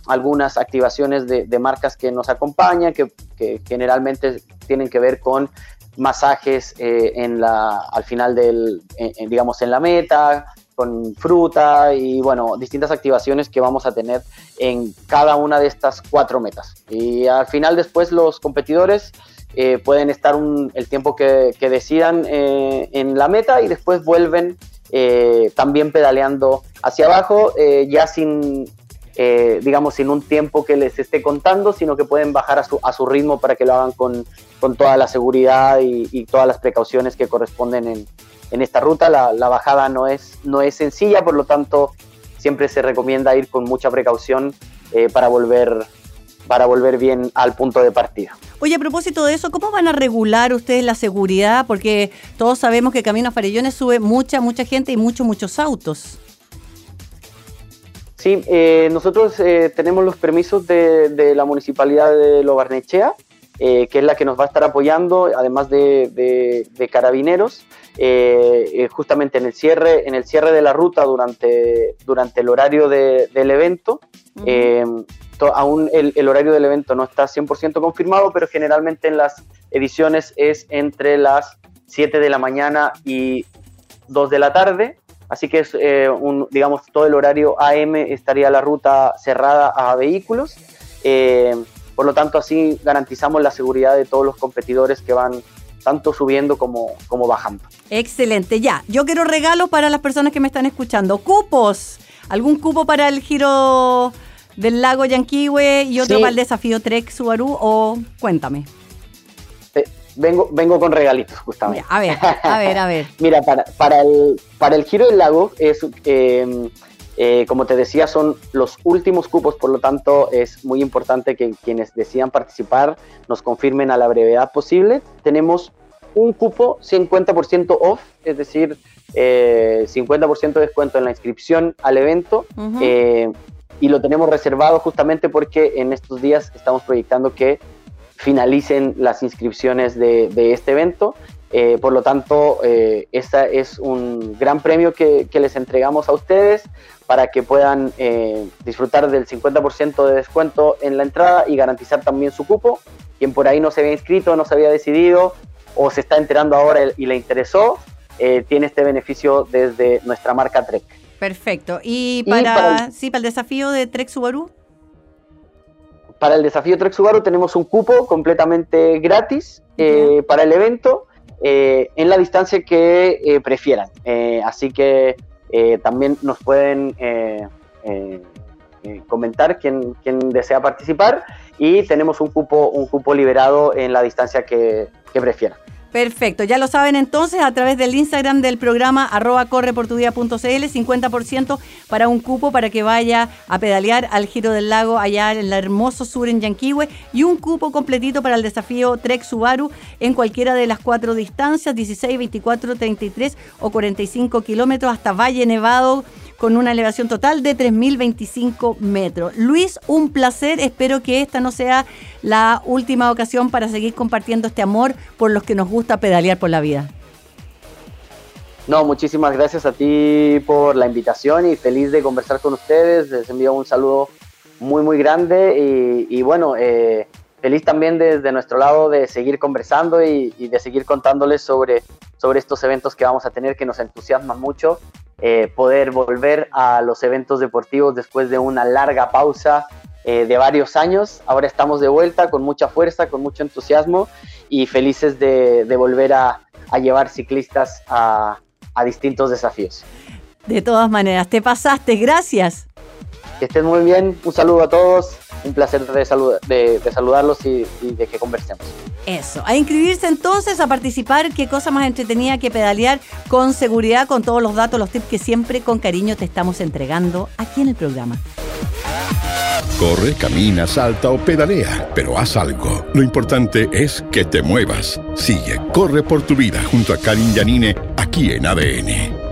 algunas activaciones de, marcas que nos acompañan, que, que generalmente tienen que ver con masajes eh, en la, al final del, digamos, en la meta, con fruta y bueno, distintas activaciones que vamos a tener en cada una de estas cuatro metas. Y al final después los competidores eh, pueden estar el tiempo que, decidan eh, en la meta y después vuelven también pedaleando hacia abajo, ya sin, digamos, sin un tiempo que les esté contando, sino que pueden bajar a su, a su ritmo para que lo hagan con, con toda la seguridad y, todas las precauciones que corresponden en, en esta ruta. La, la, bajada no es, no es sencilla, por lo tanto siempre se recomienda ir con mucha precaución eh, para, volver, para volver bien al punto de partida. Oye, a propósito de eso, ¿cómo van a regular ustedes la seguridad? Porque todos sabemos que Camino a Farellones sube mucha, mucha gente y muchos, muchos autos. Sí, eh, nosotros eh, tenemos los permisos de, de la Municipalidad de Lobarnechea eh, que es la que nos va a estar apoyando, además de, carabineros, eh, eh, justamente en el cierre, en el cierre de la ruta durante, durante el horario del evento. aún el, horario del evento no está 100% confirmado, pero generalmente en las ediciones es entre las 7 de la mañana y 2 de la tarde. Así que es un, digamos, todo el horario AM estaría la ruta cerrada a vehículos. Por lo tanto, así garantizamos la seguridad de todos los competidores que van tanto subiendo como, como bajando. Excelente, ya. Yo quiero regalo para las personas que me están escuchando. Cupos. ¿Algún cupo para el giro del lago Yanquihue y otro para el desafío Trek Subaru? O cuéntame. Vengo, vengo con regalitos, justamente. A ver, a ver, a ver. Mira, para, para, el, para el giro del lago es... Eh, eh, como te decía, son los últimos cupos, por lo tanto es muy importante que quienes decidan participar nos confirmen a la brevedad posible. Tenemos un cupo 50% off, es decir, 50% eh, de descuento en la inscripción al evento. Eh, y lo tenemos reservado justamente porque en estos días estamos proyectando que finalicen las inscripciones de, este evento. por lo tanto, este es un gran premio que, que, les entregamos a ustedes para que puedan eh, disfrutar del 50% de descuento en la entrada y garantizar también su cupo. Quien por ahí no se había inscrito, no se había decidido o se está enterando ahora y le interesó, eh, tiene este beneficio desde nuestra marca Trek. Perfecto. ¿Y para, el, sí, para el desafío de Trek Subaru? Para el desafío Trek Subaru tenemos un cupo completamente gratis eh, para el evento en la distancia que prefieran. así que eh, también nos pueden eh, eh, comentar quién, desea participar y tenemos un cupo, un cupo liberado en la distancia que, que prefieran. Perfecto, ya lo saben entonces a través del Instagram del programa arroba correportudía.cl, 50% para un cupo para que vaya a pedalear al Giro del Lago allá en el hermoso sur en Yanquihue y un cupo completito para el desafío Trek Subaru en cualquiera de las cuatro distancias, 16, 24, 33 o 45 kilómetros hasta Valle Nevado con una elevación total de 3.025 metros. Luis, un placer. Espero que esta no sea la última ocasión para seguir compartiendo este amor por los que nos gusta pedalear por la vida. No, muchísimas gracias a ti por la invitación y feliz de conversar con ustedes. Les envío un saludo muy, muy grande y, bueno, eh, feliz también desde nuestro lado de seguir conversando y, de seguir contándoles sobre, sobre estos eventos que vamos a tener que nos entusiasman mucho eh, poder volver a los eventos deportivos después de una larga pausa eh, de varios años. Ahora estamos de vuelta con mucha fuerza, con mucho entusiasmo y felices de, volver a, llevar ciclistas a, distintos desafíos. De todas maneras, te pasaste, gracias. Que estén muy bien, un saludo a todos, un placer de, de, saludarlos y de que conversemos. Eso, a inscribirse entonces, a participar, qué cosa más entretenida que pedalear con seguridad, con todos los datos, los tips que siempre con cariño te estamos entregando aquí en el programa. Corre, camina, salta o pedalea, pero haz algo. Lo importante es que te muevas. Sigue, corre por tu vida junto a Karin Yanine aquí en ADN.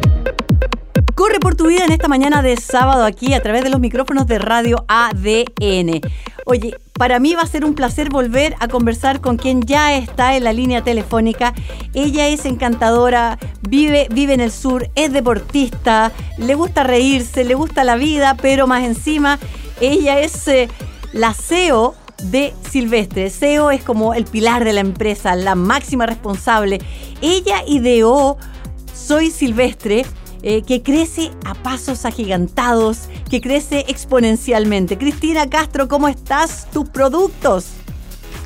Corre por tu vida en esta mañana de sábado aquí a través de los micrófonos de radio ADN. Oye, para mí va a ser un placer volver a conversar con quien ya está en la línea telefónica. Ella es encantadora, vive, vive en el sur, es deportista, le gusta reírse, le gusta la vida, pero más encima, ella es eh, la CEO de Silvestre. CEO es como el pilar de la empresa, la máxima responsable. Ella ideó Soy Silvestre eh, que crece a pasos agigantados, que crece exponencialmente. Cristina Castro, ¿cómo estás? ¿Tus productos?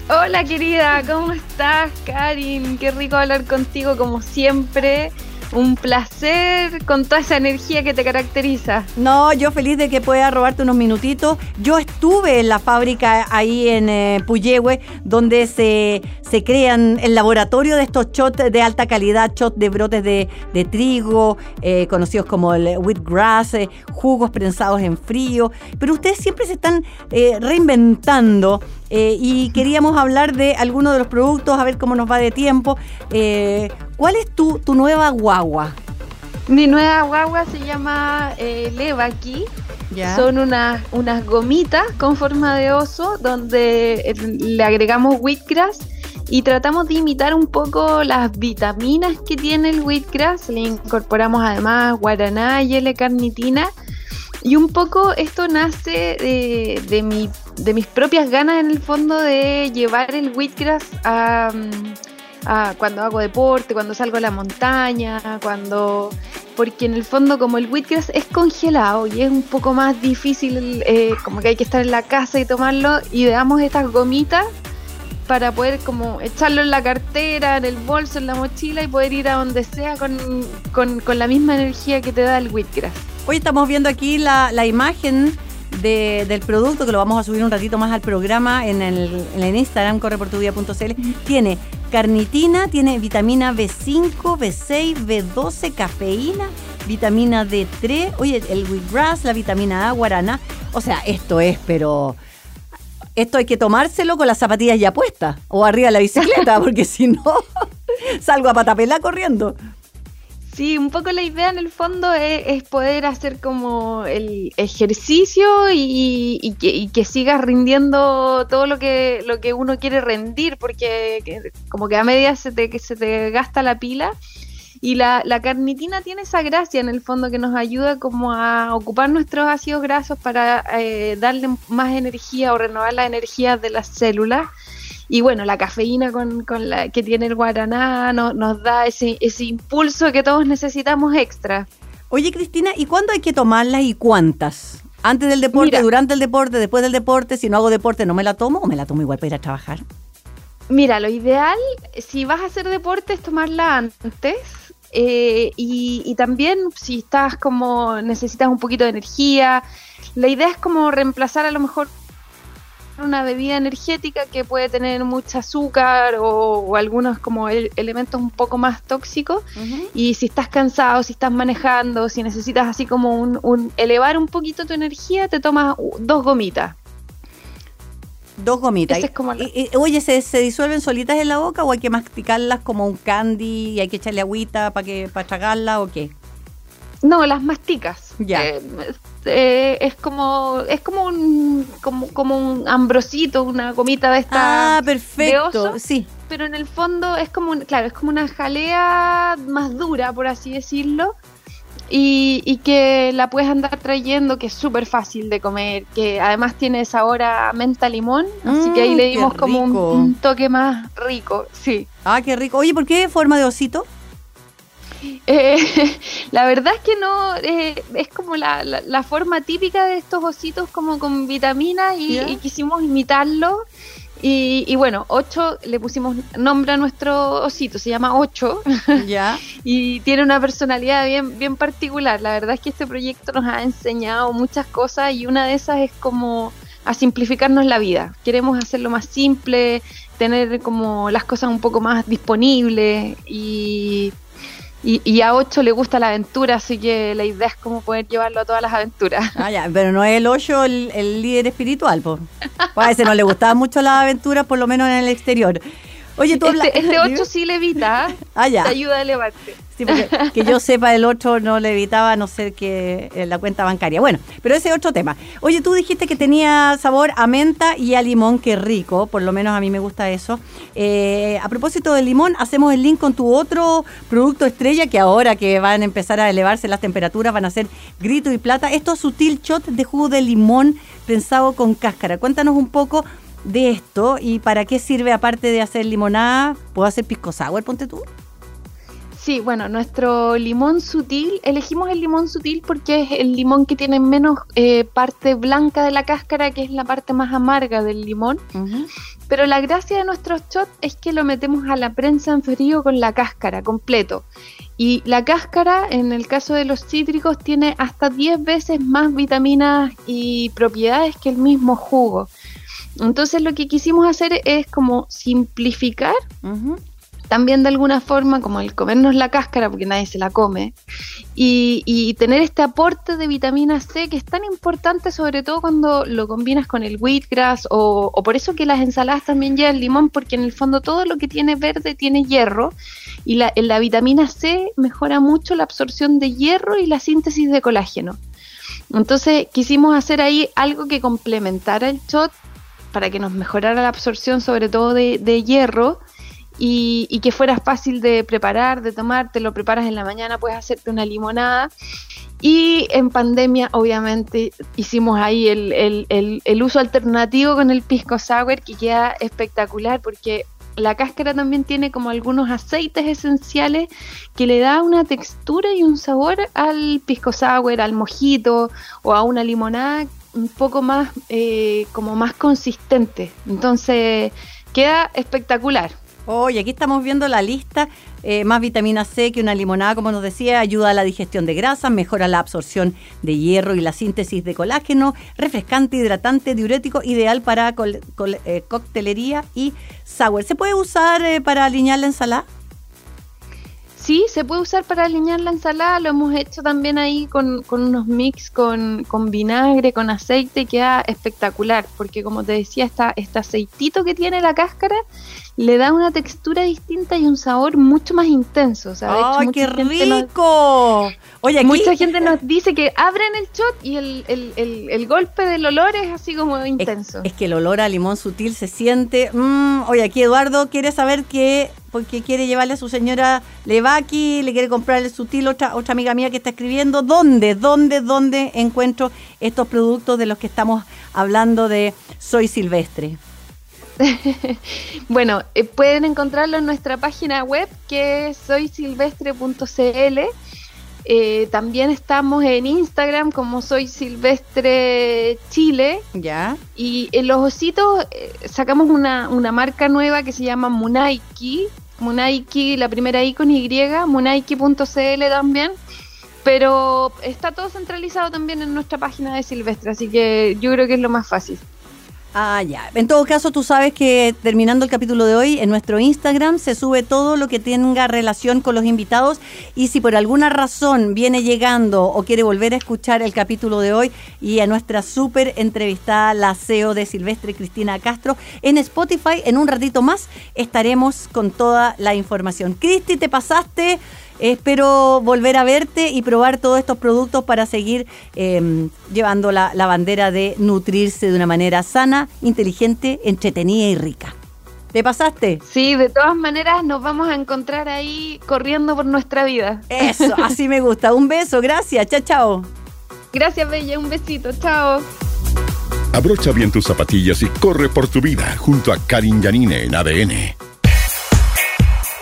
Hola querida, ¿cómo estás, Karin? Qué rico hablar contigo como siempre un placer con toda esa energía que te caracteriza. No, yo feliz de que pueda robarte unos minutitos. Yo estuve en la fábrica ahí en eh, Puyehue, donde se, se crean el laboratorio de estos shots de alta calidad, shots de brotes de, trigo, eh, conocidos como el wheatgrass, eh, jugos prensados en frío. Pero ustedes siempre se están reinventando y queríamos hablar de algunos de los productos, a ver cómo nos va de tiempo. ¿Cuál es tu, tu nueva guagua? Mi nueva guagua se llama eh, Levaki. Son unas, unas gomitas con forma de oso donde eh, le agregamos wheatgrass y tratamos de imitar un poco las vitaminas que tiene el wheatgrass. Le incorporamos además guaraná y L-carnitina. Y un poco esto nace de, de, mi, de mis propias ganas en el fondo de llevar el wheatgrass a... Mm, cuando hago deporte, cuando salgo a la montaña, cuando porque en el fondo como el wheatgrass es congelado y es un poco más difícil, eh, como que hay que estar en la casa y tomarlo, y damos estas gomitas para poder como echarlo en la cartera, en el bolso, en la mochila y poder ir a donde sea con, con, la misma energía que te da el wheatgrass. Hoy estamos viendo aquí la, la imagen del producto, que lo vamos a subir un ratito más al programa en el, en Instagram, correportuvia.cl. Tiene carnitina, tiene vitamina B5, B6, B12, cafeína, vitamina D3, oye, el wheatgrass, la vitamina A, guaraná. O sea, esto es, pero esto hay que tomárselo con las zapatillas ya puestas o arriba de la bicicleta, porque si no, salgo a patapela corriendo. Sí, un poco la idea en el fondo es, poder hacer como el ejercicio y, que, sigas rindiendo todo lo que, lo que uno quiere rendir, porque como que a medida se te, se te gasta la pila. Y la, carnitina tiene esa gracia en el fondo que nos ayuda como a ocupar nuestros ácidos grasos para eh, darle más energía o renovar la energía de las células y bueno, la cafeína con, la que tiene el guaraná nos da ese, ese impulso que todos necesitamos extra. Oye, Cristina, ¿y cuándo hay que tomarlas y cuántas? ¿Antes del deporte, durante el deporte, después del deporte? Si no hago deporte, ¿no me la tomo o me la tomo igual para ir a trabajar? Mira, lo ideal, si vas a hacer deporte, es tomarla antes. Eh, y, y, también si estás como necesitas un poquito de energía, la idea es como reemplazar a lo mejor una bebida energética que puede tener mucho azúcar o, algunos como elementos un poco más tóxicos. Y si estás cansado, si estás manejando, si necesitas así como un, elevar un poquito tu energía, te tomas dos gomitas. Dos gomitas. oye, ¿se, ¿se, disuelven solitas en la boca o hay que masticarlas como un candy y hay que echarle agüita para que para tragarla o qué? No, las masticas. Ya. Eh, eh, es como es como un como, como un ambrosito, una gomita de esta Ah, perfecto. sí. Pero en el fondo es como un, claro, es como una jalea más dura, por así decirlo. Y, y que la puedes andar trayendo, que es súper fácil de comer, que además tiene sabor a menta limón, así que ahí mm, le dimos como un, un, toque más rico, sí. Ah, qué rico. Oye, ¿por qué forma de osito? Eh, la verdad es que no, eh, es como la, la, forma típica de estos ositos como con vitaminas y, quisimos imitarlo. Y, bueno, Ocho le pusimos nombre a nuestro osito, se llama Ocho. Ya. y tiene una personalidad bien, bien particular. La verdad es que este proyecto nos ha enseñado muchas cosas y una de esas es como a simplificarnos la vida. Queremos hacerlo más simple, tener como las cosas un poco más disponibles y y, a 8 le gusta la aventura, así que la idea es cómo poder llevarlo a todas las aventuras. Ah, ya, pero no es el 8 el, líder espiritual, pues. a ese no le gustaban mucho las aventuras, por lo menos en el exterior. Oye, tú Este, este 8 sí levita, ah, ya. te ayuda a elevarte. Sí, porque que yo sepa, el otro no le evitaba a no ser que en la cuenta bancaria. Bueno, pero ese es otro tema. Oye, tú dijiste que tenía sabor a menta y a limón, qué rico, por lo menos a mí me gusta eso. Eh, a propósito del limón, hacemos el link con tu otro producto estrella que ahora que van a empezar a elevarse las temperaturas van a ser grito y plata. Esto es sutil shot de jugo de limón prensado con cáscara. Cuéntanos un poco de esto y para qué sirve aparte de hacer limonada. ¿Puedo hacer pisco sour, ponte tú? Sí, bueno, nuestro limón sutil, elegimos el limón sutil porque es el limón que tiene menos eh, parte blanca de la cáscara, que es la parte más amarga del limón. Pero la gracia de nuestro shot es que lo metemos a la prensa en frío con la cáscara completo. Y la cáscara, en el caso de los cítricos, tiene hasta 10 veces más vitaminas y propiedades que el mismo jugo. Entonces lo que quisimos hacer es como simplificar también de alguna forma como el comernos la cáscara, porque nadie se la come, y, tener este aporte de vitamina C que es tan importante sobre todo cuando lo combinas con el wheatgrass o, o por eso que las ensaladas también llevan limón, porque en el fondo todo lo que tiene verde tiene hierro y la, la vitamina C mejora mucho la absorción de hierro y la síntesis de colágeno. Entonces quisimos hacer ahí algo que complementara el shot para que nos mejorara la absorción sobre todo de, de hierro y, que fuera fácil de preparar, de tomar, te lo preparas en la mañana, puedes hacerte una limonada. Y en pandemia, obviamente, hicimos ahí el, el, uso alternativo con el pisco sour, que queda espectacular porque la cáscara también tiene como algunos aceites esenciales que le da una textura y un sabor al pisco sour, al mojito o a una limonada un poco más, eh, como más consistente. Entonces, queda espectacular. Oye, aquí estamos viendo la lista. Eh, más vitamina C que una limonada, como nos decía, ayuda a la digestión de grasa, mejora la absorción de hierro y la síntesis de colágeno, refrescante, hidratante, diurético, ideal para eh, coctelería y sour. ¿Se puede usar eh, para alinear la ensalada? Sí, se puede usar para alinear la ensalada, lo hemos hecho también ahí con, unos mix con, vinagre, con aceite, queda espectacular, porque como te decía, está este aceitito que tiene la cáscara le da una textura distinta y un sabor mucho más intenso. ¡Ay, qué rico! Oye, Mucha gente nos dice que abren el shot y el, golpe del olor es así como intenso. Es, que el olor a limón sutil se siente. Mm, oye, aquí Eduardo quiere saber que, porque quiere llevarle a su señora Levaki, le quiere comprar el sutil, otra, otra amiga mía que está escribiendo. ¿Dónde, dónde, dónde encuentro estos productos de los que estamos hablando de Soy Silvestre? bueno, eh, pueden encontrarlo en nuestra página web que es soysilvestre.cl. Eh, también estamos en Instagram como Soy Silvestre Chile. Ya. Y en los ositos eh, sacamos una, marca nueva que se llama Munaiki. Munaiki, la primera I con Y, munaiki.cl también. Pero está todo centralizado también en nuestra página de Silvestre, así que yo creo que es lo más fácil. Ah, ya. En todo caso, tú sabes que terminando el capítulo de hoy, en nuestro Instagram se sube todo lo que tenga relación con los invitados y si por alguna razón viene llegando o quiere volver a escuchar el capítulo de hoy y a nuestra súper entrevistada, la CEO de Silvestre Cristina Castro, en Spotify, en un ratito más estaremos con toda la información. Cristi, te pasaste. Espero volver a verte y probar todos estos productos para seguir em, llevando la, bandera de nutrirse de una manera sana, inteligente, entretenida y rica. ¿Te pasaste? Sí, de todas maneras nos vamos a encontrar ahí corriendo por nuestra vida. Eso, así me gusta. Un beso, gracias. Chao, chao. Gracias, Bella. Un besito. Chao. Abrocha bien tus zapatillas y corre por tu vida junto a Karin Yanine en ADN.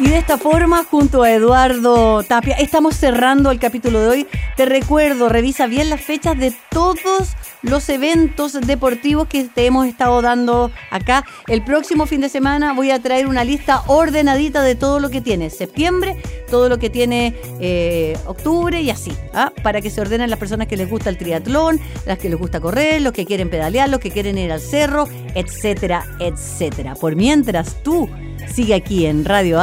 Y de esta forma, junto a Eduardo Tapia, estamos cerrando el capítulo de hoy. Te recuerdo, revisa bien las fechas de todos los eventos deportivos que te hemos estado dando acá. El próximo fin de semana voy a traer una lista ordenadita de todo lo que tiene septiembre, todo lo que tiene eh, octubre y así, ¿ah? para que se ordenen las personas que les gusta el triatlón, las que les gusta correr, los que quieren pedalear, los que quieren ir al cerro, etcétera, etcétera. Por mientras tú sigue aquí en Radio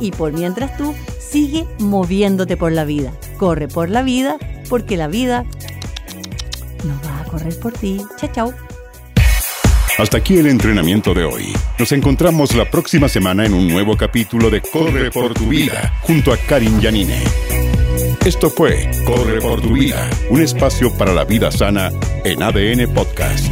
Y por mientras tú sigue moviéndote por la vida. Corre por la vida porque la vida no va a correr por ti. Chao, chao. Hasta aquí el entrenamiento de hoy. Nos encontramos la próxima semana en un nuevo capítulo de Corre por tu vida junto a Karin Yanine. Esto fue Corre por tu vida, un espacio para la vida sana en ADN Podcast.